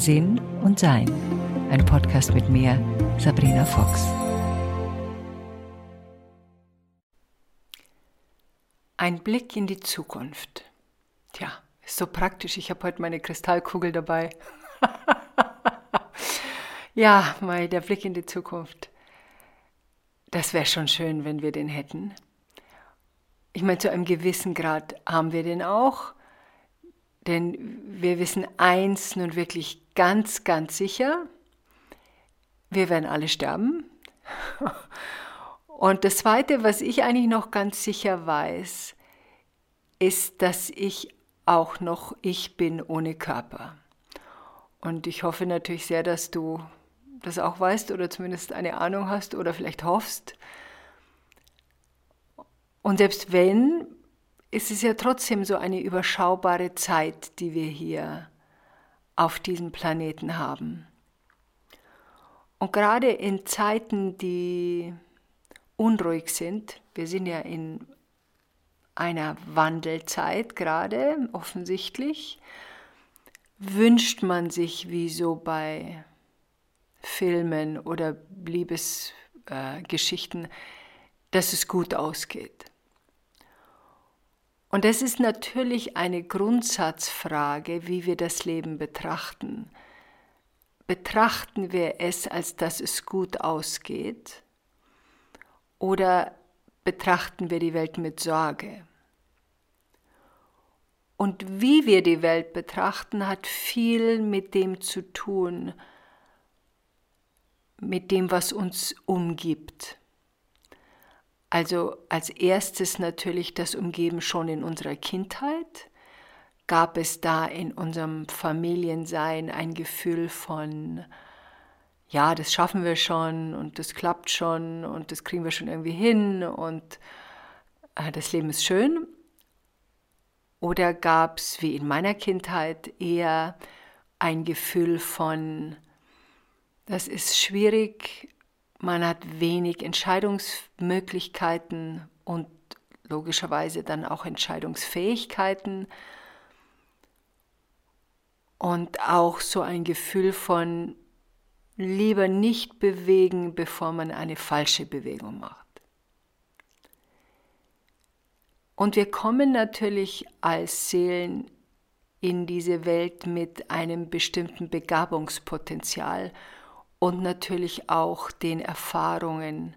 Sinn und Sein. Ein Podcast mit mir, Sabrina Fox. Ein Blick in die Zukunft. Tja, ist so praktisch. Ich habe heute meine Kristallkugel dabei. ja, mal der Blick in die Zukunft. Das wäre schon schön, wenn wir den hätten. Ich meine, zu einem gewissen Grad haben wir den auch. Denn wir wissen eins nun wirklich ganz, ganz sicher, wir werden alle sterben. Und das Zweite, was ich eigentlich noch ganz sicher weiß, ist, dass ich auch noch ich bin ohne Körper. Und ich hoffe natürlich sehr, dass du das auch weißt oder zumindest eine Ahnung hast oder vielleicht hoffst. Und selbst wenn, ist es ja trotzdem so eine überschaubare Zeit, die wir hier auf diesem Planeten haben. Und gerade in Zeiten, die unruhig sind, wir sind ja in einer Wandelzeit gerade, offensichtlich, wünscht man sich, wie so bei Filmen oder Liebesgeschichten, äh, dass es gut ausgeht. Und das ist natürlich eine Grundsatzfrage, wie wir das Leben betrachten. Betrachten wir es, als dass es gut ausgeht? Oder betrachten wir die Welt mit Sorge? Und wie wir die Welt betrachten, hat viel mit dem zu tun, mit dem, was uns umgibt. Also als erstes natürlich das Umgeben schon in unserer Kindheit. Gab es da in unserem Familiensein ein Gefühl von, ja, das schaffen wir schon und das klappt schon und das kriegen wir schon irgendwie hin und äh, das Leben ist schön? Oder gab es, wie in meiner Kindheit, eher ein Gefühl von, das ist schwierig, man hat wenig Entscheidungsmöglichkeiten und logischerweise dann auch Entscheidungsfähigkeiten und auch so ein Gefühl von lieber nicht bewegen, bevor man eine falsche Bewegung macht. Und wir kommen natürlich als Seelen in diese Welt mit einem bestimmten Begabungspotenzial und natürlich auch den Erfahrungen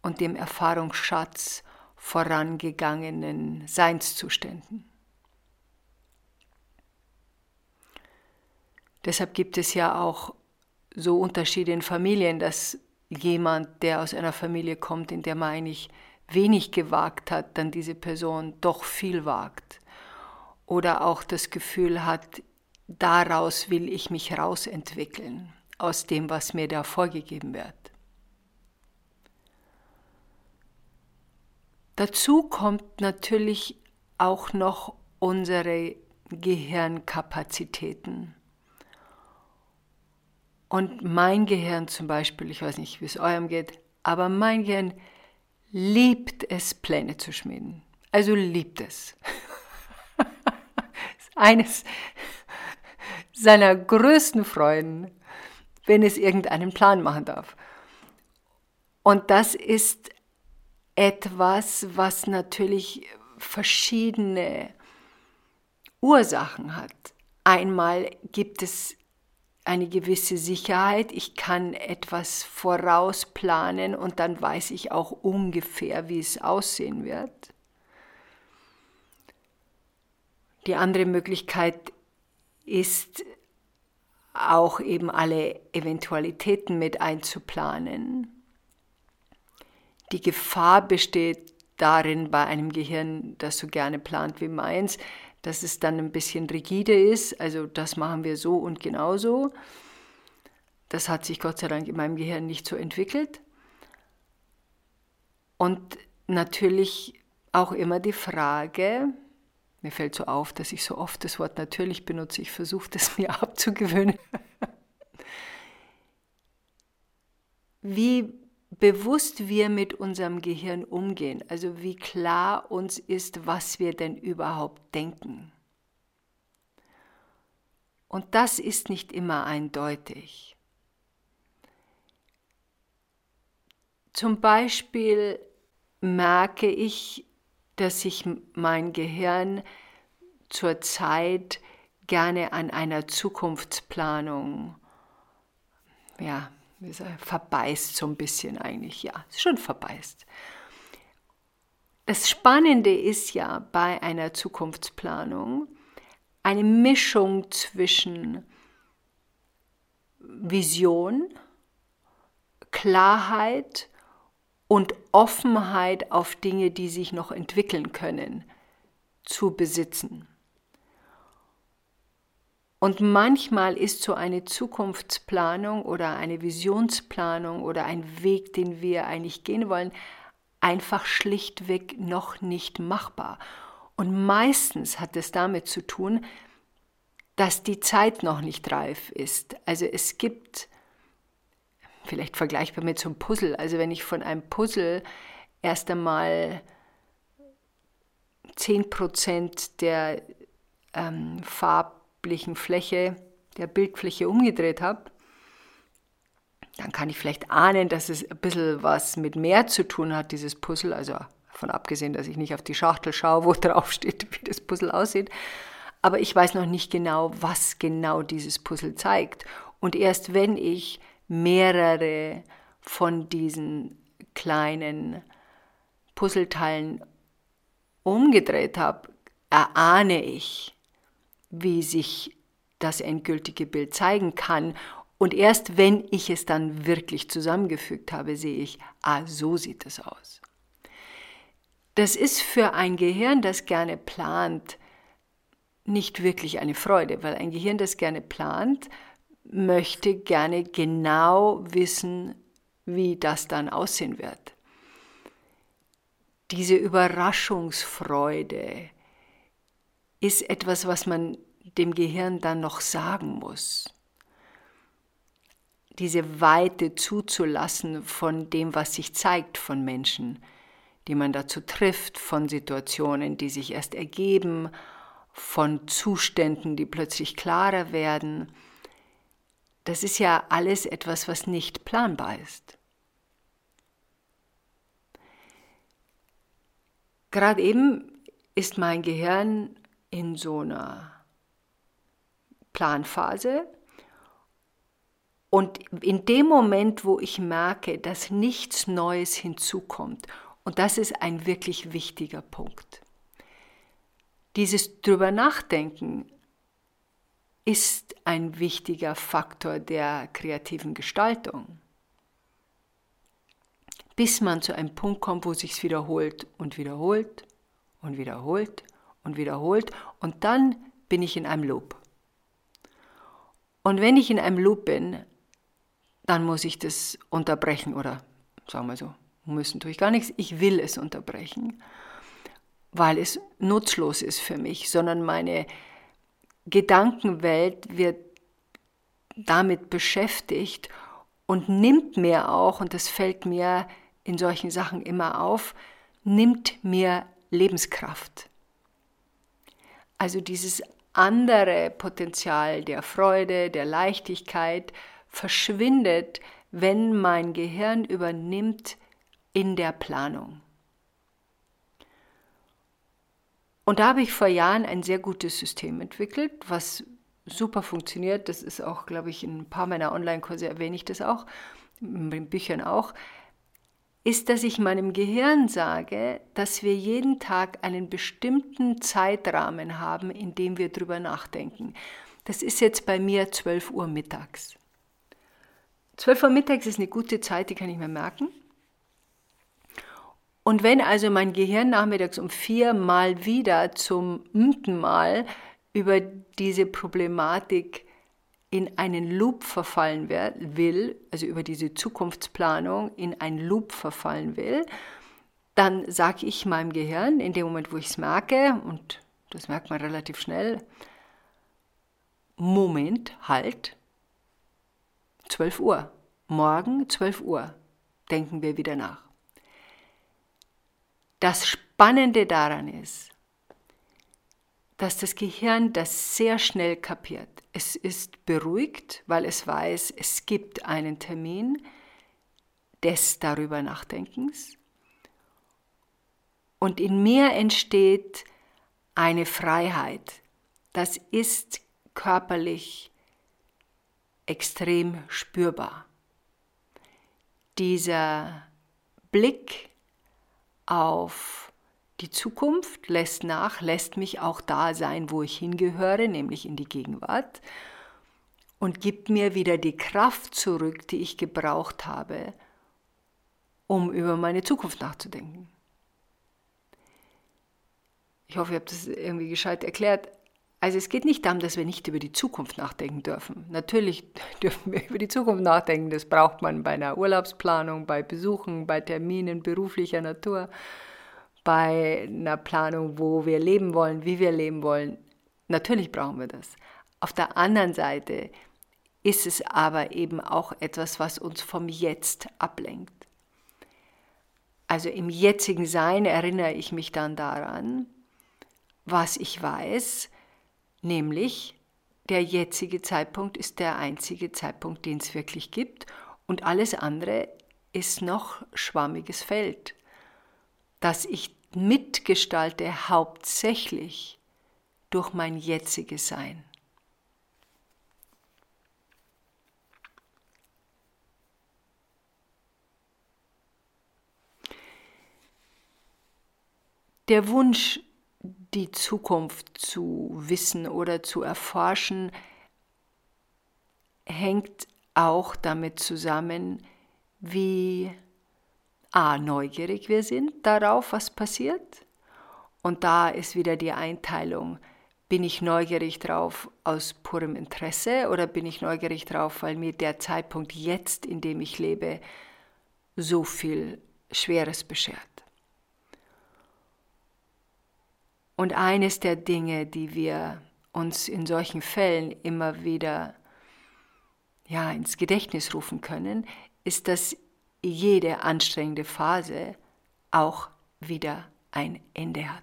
und dem Erfahrungsschatz vorangegangenen Seinszuständen. Deshalb gibt es ja auch so Unterschiede in Familien, dass jemand, der aus einer Familie kommt, in der man eigentlich wenig gewagt hat, dann diese Person doch viel wagt. Oder auch das Gefühl hat, daraus will ich mich rausentwickeln aus dem, was mir da vorgegeben wird. Dazu kommt natürlich auch noch unsere Gehirnkapazitäten. Und mein Gehirn zum Beispiel, ich weiß nicht, wie es eurem geht, aber mein Gehirn liebt es, Pläne zu schmieden. Also liebt es. eines seiner größten Freuden wenn es irgendeinen Plan machen darf. Und das ist etwas, was natürlich verschiedene Ursachen hat. Einmal gibt es eine gewisse Sicherheit, ich kann etwas vorausplanen und dann weiß ich auch ungefähr, wie es aussehen wird. Die andere Möglichkeit ist auch eben alle Eventualitäten mit einzuplanen. Die Gefahr besteht darin bei einem Gehirn, das so gerne plant wie meins, dass es dann ein bisschen rigide ist, also das machen wir so und genauso. Das hat sich Gott sei Dank in meinem Gehirn nicht so entwickelt. Und natürlich auch immer die Frage, mir fällt so auf, dass ich so oft das Wort natürlich benutze. Ich versuche das mir abzugewöhnen. Wie bewusst wir mit unserem Gehirn umgehen, also wie klar uns ist, was wir denn überhaupt denken. Und das ist nicht immer eindeutig. Zum Beispiel merke ich, dass ich mein Gehirn zurzeit gerne an einer Zukunftsplanung, ja, verbeißt so ein bisschen eigentlich, ja, schon verbeißt. Das Spannende ist ja bei einer Zukunftsplanung eine Mischung zwischen Vision, Klarheit und Offenheit auf Dinge, die sich noch entwickeln können, zu besitzen. Und manchmal ist so eine Zukunftsplanung oder eine Visionsplanung oder ein Weg, den wir eigentlich gehen wollen, einfach schlichtweg noch nicht machbar. Und meistens hat es damit zu tun, dass die Zeit noch nicht reif ist. Also es gibt, vielleicht vergleichbar mit so einem Puzzle, also wenn ich von einem Puzzle erst einmal 10% der ähm, farblichen Fläche, der Bildfläche umgedreht habe, dann kann ich vielleicht ahnen, dass es ein bisschen was mit mehr zu tun hat, dieses Puzzle. Also davon abgesehen, dass ich nicht auf die Schachtel schaue, wo drauf steht, wie das Puzzle aussieht. Aber ich weiß noch nicht genau, was genau dieses Puzzle zeigt. Und erst wenn ich mehrere von diesen kleinen Puzzleteilen umgedreht habe, erahne ich, wie sich das endgültige Bild zeigen kann und erst wenn ich es dann wirklich zusammengefügt habe, sehe ich, ah, so sieht es aus. Das ist für ein Gehirn, das gerne plant, nicht wirklich eine Freude, weil ein Gehirn, das gerne plant, möchte gerne genau wissen, wie das dann aussehen wird. Diese Überraschungsfreude ist etwas, was man dem Gehirn dann noch sagen muss diese Weite zuzulassen von dem, was sich zeigt von Menschen, die man dazu trifft, von Situationen, die sich erst ergeben, von Zuständen, die plötzlich klarer werden. Das ist ja alles etwas, was nicht planbar ist. Gerade eben ist mein Gehirn in so einer Planphase, und in dem Moment, wo ich merke, dass nichts Neues hinzukommt, und das ist ein wirklich wichtiger Punkt, dieses drüber nachdenken ist ein wichtiger Faktor der kreativen Gestaltung. Bis man zu einem Punkt kommt, wo sich wiederholt und wiederholt und wiederholt und wiederholt und dann bin ich in einem Loop. Und wenn ich in einem Loop bin, dann muss ich das unterbrechen oder sagen wir so, müssen tue ich gar nichts, ich will es unterbrechen, weil es nutzlos ist für mich, sondern meine Gedankenwelt wird damit beschäftigt und nimmt mir auch, und das fällt mir in solchen Sachen immer auf, nimmt mir Lebenskraft. Also dieses andere Potenzial der Freude, der Leichtigkeit, verschwindet, wenn mein Gehirn übernimmt in der Planung. Und da habe ich vor Jahren ein sehr gutes System entwickelt, was super funktioniert. Das ist auch, glaube ich, in ein paar meiner Online-Kurse erwähne ich das auch, in den Büchern auch, ist, dass ich meinem Gehirn sage, dass wir jeden Tag einen bestimmten Zeitrahmen haben, in dem wir drüber nachdenken. Das ist jetzt bei mir 12 Uhr mittags. 12 Uhr mittags ist eine gute Zeit, die kann ich mir merken. Und wenn also mein Gehirn nachmittags um vier Mal wieder zum mten Mal über diese Problematik in einen Loop verfallen will, also über diese Zukunftsplanung in einen Loop verfallen will, dann sage ich meinem Gehirn, in dem Moment, wo ich es merke, und das merkt man relativ schnell, Moment, halt, 12 Uhr. Morgen 12 Uhr denken wir wieder nach. Das Spannende daran ist, dass das Gehirn das sehr schnell kapiert. Es ist beruhigt, weil es weiß, es gibt einen Termin des darüber Nachdenkens. Und in mir entsteht eine Freiheit. Das ist körperlich extrem spürbar. Dieser Blick auf die Zukunft lässt nach, lässt mich auch da sein, wo ich hingehöre, nämlich in die Gegenwart, und gibt mir wieder die Kraft zurück, die ich gebraucht habe, um über meine Zukunft nachzudenken. Ich hoffe, ich habe das irgendwie gescheit erklärt. Also es geht nicht darum, dass wir nicht über die Zukunft nachdenken dürfen. Natürlich dürfen wir über die Zukunft nachdenken. Das braucht man bei einer Urlaubsplanung, bei Besuchen, bei Terminen beruflicher Natur, bei einer Planung, wo wir leben wollen, wie wir leben wollen. Natürlich brauchen wir das. Auf der anderen Seite ist es aber eben auch etwas, was uns vom Jetzt ablenkt. Also im jetzigen Sein erinnere ich mich dann daran, was ich weiß, Nämlich, der jetzige Zeitpunkt ist der einzige Zeitpunkt, den es wirklich gibt und alles andere ist noch schwammiges Feld, das ich mitgestalte hauptsächlich durch mein jetziges Sein. Der Wunsch die Zukunft zu wissen oder zu erforschen, hängt auch damit zusammen, wie a, neugierig wir sind darauf, was passiert. Und da ist wieder die Einteilung, bin ich neugierig drauf aus purem Interesse oder bin ich neugierig drauf, weil mir der Zeitpunkt jetzt, in dem ich lebe, so viel Schweres beschert. Und eines der Dinge, die wir uns in solchen Fällen immer wieder ja, ins Gedächtnis rufen können, ist, dass jede anstrengende Phase auch wieder ein Ende hat.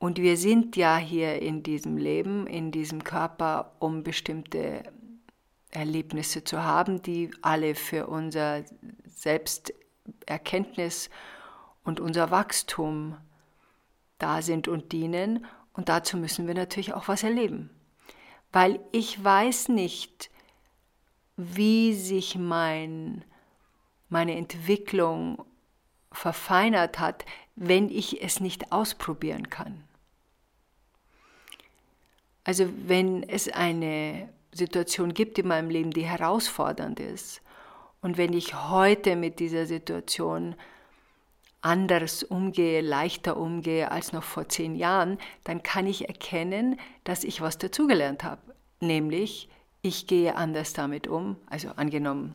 Und wir sind ja hier in diesem Leben, in diesem Körper, um bestimmte Erlebnisse zu haben, die alle für unser Selbsterkenntnis und unser Wachstum da sind und dienen. Und dazu müssen wir natürlich auch was erleben. Weil ich weiß nicht, wie sich mein, meine Entwicklung verfeinert hat, wenn ich es nicht ausprobieren kann. Also wenn es eine Situation gibt in meinem Leben, die herausfordernd ist, und wenn ich heute mit dieser Situation anders umgehe, leichter umgehe als noch vor zehn Jahren, dann kann ich erkennen, dass ich was dazugelernt habe. Nämlich, ich gehe anders damit um. Also angenommen,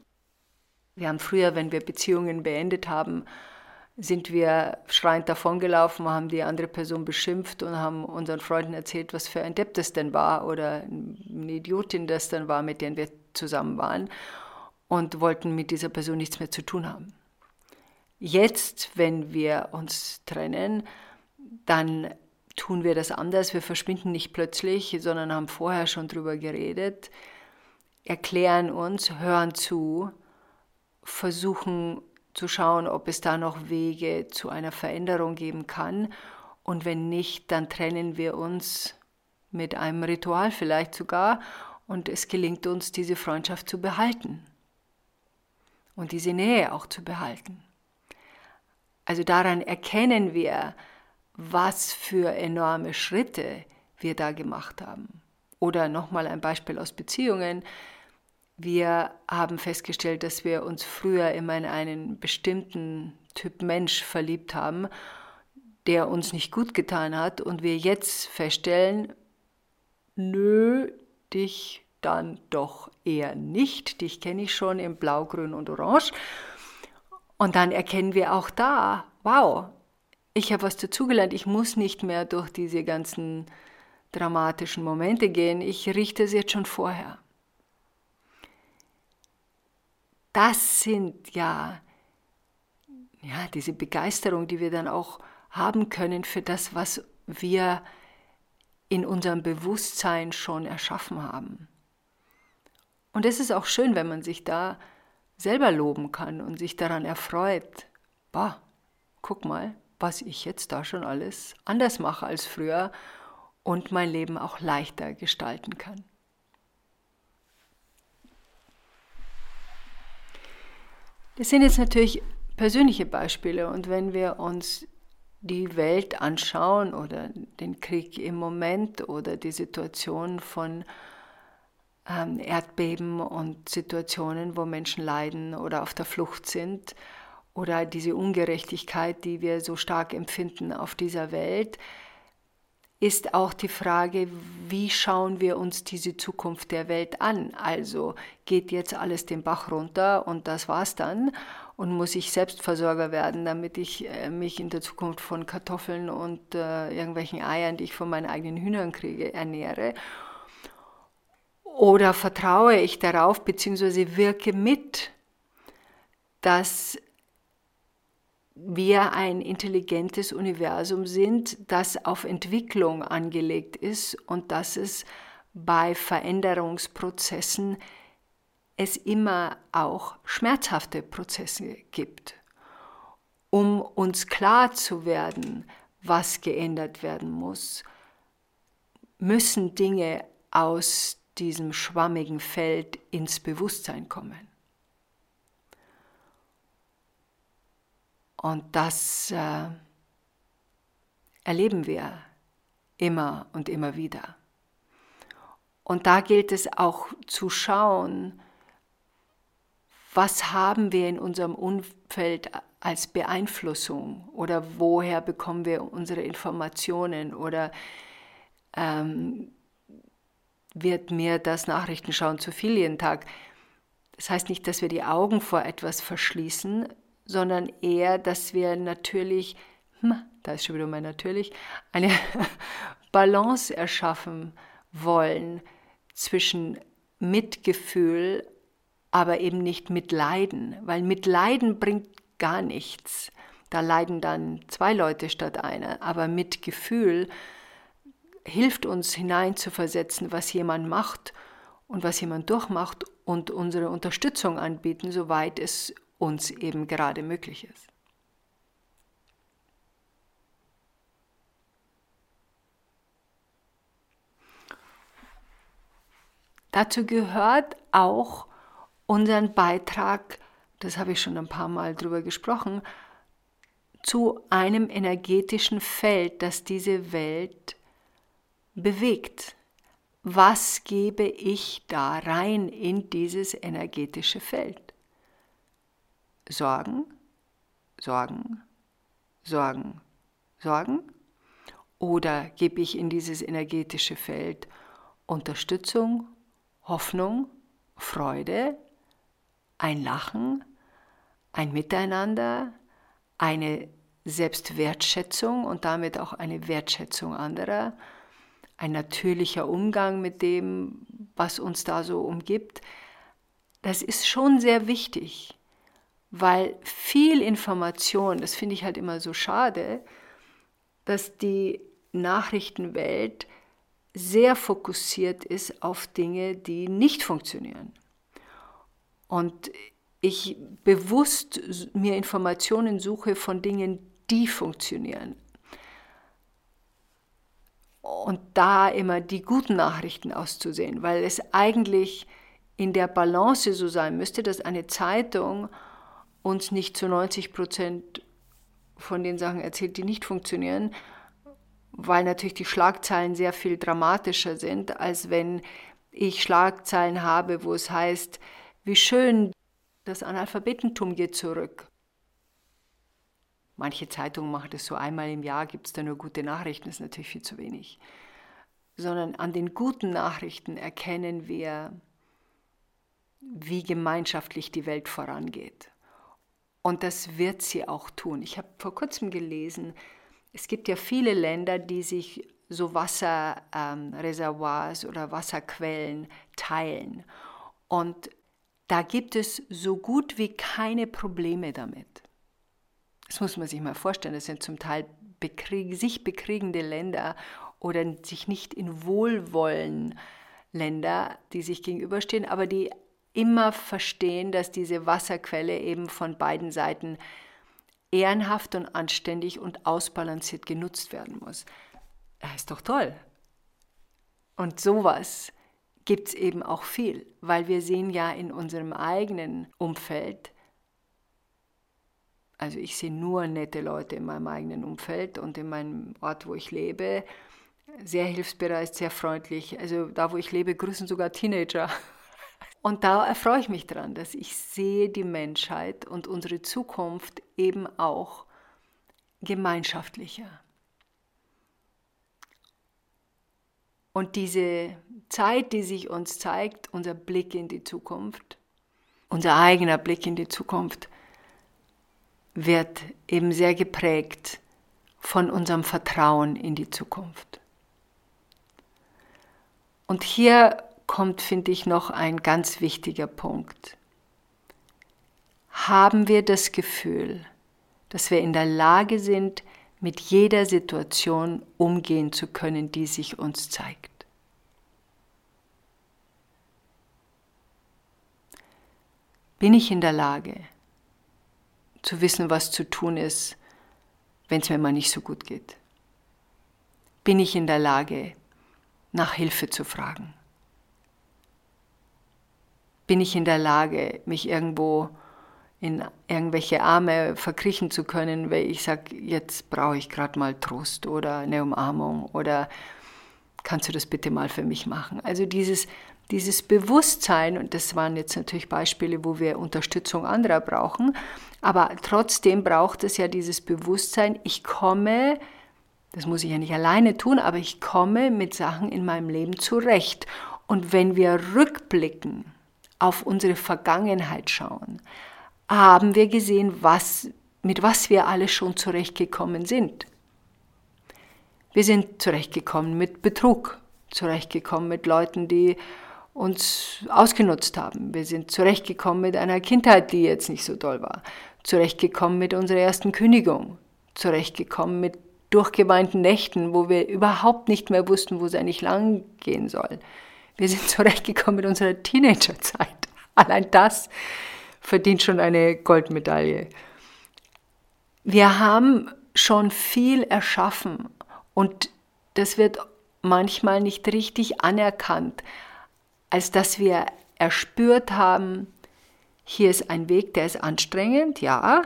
wir haben früher, wenn wir Beziehungen beendet haben, sind wir schreiend davongelaufen, haben die andere Person beschimpft und haben unseren Freunden erzählt, was für ein Depp das denn war oder eine Idiotin das dann war, mit der wir zusammen waren und wollten mit dieser Person nichts mehr zu tun haben. Jetzt, wenn wir uns trennen, dann tun wir das anders. Wir verschwinden nicht plötzlich, sondern haben vorher schon drüber geredet, erklären uns, hören zu, versuchen zu schauen, ob es da noch Wege zu einer Veränderung geben kann. Und wenn nicht, dann trennen wir uns mit einem Ritual vielleicht sogar und es gelingt uns, diese Freundschaft zu behalten und diese Nähe auch zu behalten. Also daran erkennen wir, was für enorme Schritte wir da gemacht haben. Oder nochmal ein Beispiel aus Beziehungen. Wir haben festgestellt, dass wir uns früher immer in einen bestimmten Typ Mensch verliebt haben, der uns nicht gut getan hat und wir jetzt feststellen, nö, dich dann doch eher nicht, dich kenne ich schon in Blau, Grün und Orange und dann erkennen wir auch da, wow, ich habe was dazugelernt, ich muss nicht mehr durch diese ganzen dramatischen Momente gehen, ich richte es jetzt schon vorher. Das sind ja, ja diese Begeisterung, die wir dann auch haben können für das, was wir in unserem Bewusstsein schon erschaffen haben. Und es ist auch schön, wenn man sich da selber loben kann und sich daran erfreut. Bah, guck mal, was ich jetzt da schon alles anders mache als früher und mein Leben auch leichter gestalten kann. Das sind jetzt natürlich persönliche Beispiele und wenn wir uns die Welt anschauen oder den Krieg im Moment oder die Situation von ähm, Erdbeben und Situationen, wo Menschen leiden oder auf der Flucht sind oder diese Ungerechtigkeit, die wir so stark empfinden auf dieser Welt, ist auch die Frage, wie schauen wir uns diese Zukunft der Welt an? Also geht jetzt alles den Bach runter und das war's dann? Und muss ich Selbstversorger werden, damit ich äh, mich in der Zukunft von Kartoffeln und äh, irgendwelchen Eiern, die ich von meinen eigenen Hühnern kriege, ernähre? Oder vertraue ich darauf, beziehungsweise wirke mit, dass wir ein intelligentes Universum sind, das auf Entwicklung angelegt ist und dass es bei Veränderungsprozessen es immer auch schmerzhafte Prozesse gibt, um uns klar zu werden, was geändert werden muss, müssen Dinge aus diesem schwammigen Feld ins Bewusstsein kommen. Und das äh, erleben wir immer und immer wieder. Und da gilt es auch zu schauen, was haben wir in unserem Umfeld als Beeinflussung oder woher bekommen wir unsere Informationen oder ähm, wird mir das Nachrichtenschauen zu viel jeden Tag. Das heißt nicht, dass wir die Augen vor etwas verschließen, sondern eher, dass wir natürlich, hm, da ist schon wieder mein natürlich, eine Balance erschaffen wollen zwischen Mitgefühl, aber eben nicht Mitleiden, weil Mitleiden bringt gar nichts. Da leiden dann zwei Leute statt einer, aber Mitgefühl hilft uns hineinzuversetzen, was jemand macht und was jemand durchmacht und unsere Unterstützung anbieten, soweit es uns eben gerade möglich ist. Dazu gehört auch unseren Beitrag, das habe ich schon ein paar Mal drüber gesprochen, zu einem energetischen Feld, das diese Welt bewegt. Was gebe ich da rein in dieses energetische Feld? Sorgen, Sorgen, Sorgen, Sorgen? Oder gebe ich in dieses energetische Feld Unterstützung, Hoffnung, Freude, ein Lachen, ein Miteinander, eine Selbstwertschätzung und damit auch eine Wertschätzung anderer, ein natürlicher Umgang mit dem, was uns da so umgibt, das ist schon sehr wichtig weil viel Information, das finde ich halt immer so schade, dass die Nachrichtenwelt sehr fokussiert ist auf Dinge, die nicht funktionieren. Und ich bewusst mir Informationen suche von Dingen, die funktionieren. Und da immer die guten Nachrichten auszusehen, weil es eigentlich in der Balance so sein müsste, dass eine Zeitung uns nicht zu 90 Prozent von den Sachen erzählt, die nicht funktionieren, weil natürlich die Schlagzeilen sehr viel dramatischer sind, als wenn ich Schlagzeilen habe, wo es heißt, wie schön, das Analphabetentum geht zurück. Manche Zeitungen machen das so einmal im Jahr, gibt es da nur gute Nachrichten, das ist natürlich viel zu wenig. Sondern an den guten Nachrichten erkennen wir, wie gemeinschaftlich die Welt vorangeht. Und das wird sie auch tun. Ich habe vor kurzem gelesen, es gibt ja viele Länder, die sich so Wasserreservoirs ähm, oder Wasserquellen teilen. Und da gibt es so gut wie keine Probleme damit. Das muss man sich mal vorstellen. Das sind zum Teil bekrieg, sich bekriegende Länder oder sich nicht in Wohlwollen Länder, die sich gegenüberstehen, aber die immer verstehen, dass diese Wasserquelle eben von beiden Seiten ehrenhaft und anständig und ausbalanciert genutzt werden muss. Das ist doch toll. Und sowas gibt es eben auch viel, weil wir sehen ja in unserem eigenen Umfeld, also ich sehe nur nette Leute in meinem eigenen Umfeld und in meinem Ort, wo ich lebe, sehr hilfsbereit, sehr freundlich. Also da, wo ich lebe, grüßen sogar Teenager. Und da erfreue ich mich daran, dass ich sehe die Menschheit und unsere Zukunft eben auch gemeinschaftlicher. Und diese Zeit, die sich uns zeigt, unser Blick in die Zukunft, unser eigener Blick in die Zukunft, wird eben sehr geprägt von unserem Vertrauen in die Zukunft. Und hier kommt, finde ich, noch ein ganz wichtiger Punkt. Haben wir das Gefühl, dass wir in der Lage sind, mit jeder Situation umgehen zu können, die sich uns zeigt? Bin ich in der Lage zu wissen, was zu tun ist, wenn es mir mal nicht so gut geht? Bin ich in der Lage, nach Hilfe zu fragen? Bin ich in der Lage, mich irgendwo in irgendwelche Arme verkriechen zu können, weil ich sage, jetzt brauche ich gerade mal Trost oder eine Umarmung oder kannst du das bitte mal für mich machen? Also dieses, dieses Bewusstsein, und das waren jetzt natürlich Beispiele, wo wir Unterstützung anderer brauchen, aber trotzdem braucht es ja dieses Bewusstsein, ich komme das muss ich ja nicht alleine tun, aber ich komme mit Sachen in meinem Leben zurecht. Und wenn wir rückblicken, auf unsere Vergangenheit schauen, haben wir gesehen, was, mit was wir alle schon zurechtgekommen sind. Wir sind zurechtgekommen mit Betrug, zurechtgekommen mit Leuten, die uns ausgenutzt haben. Wir sind zurechtgekommen mit einer Kindheit, die jetzt nicht so toll war. Zurechtgekommen mit unserer ersten Kündigung. Zurechtgekommen mit durchgeweinten Nächten, wo wir überhaupt nicht mehr wussten, wo es eigentlich lang gehen soll. Wir sind zurechtgekommen mit unserer Teenagerzeit. Allein das verdient schon eine Goldmedaille. Wir haben schon viel erschaffen und das wird manchmal nicht richtig anerkannt, als dass wir erspürt haben, hier ist ein Weg, der ist anstrengend, ja,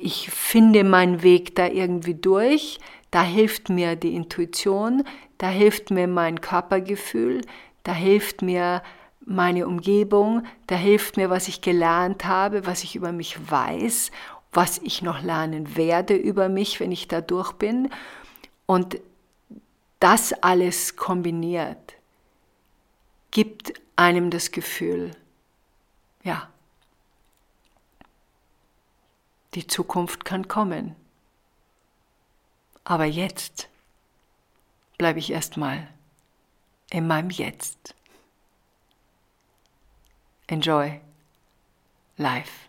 ich finde meinen Weg da irgendwie durch. Da hilft mir die Intuition, da hilft mir mein Körpergefühl, da hilft mir meine Umgebung, da hilft mir, was ich gelernt habe, was ich über mich weiß, was ich noch lernen werde über mich, wenn ich da durch bin. Und das alles kombiniert gibt einem das Gefühl, ja, die Zukunft kann kommen. Aber jetzt bleibe ich erstmal in meinem Jetzt. Enjoy life.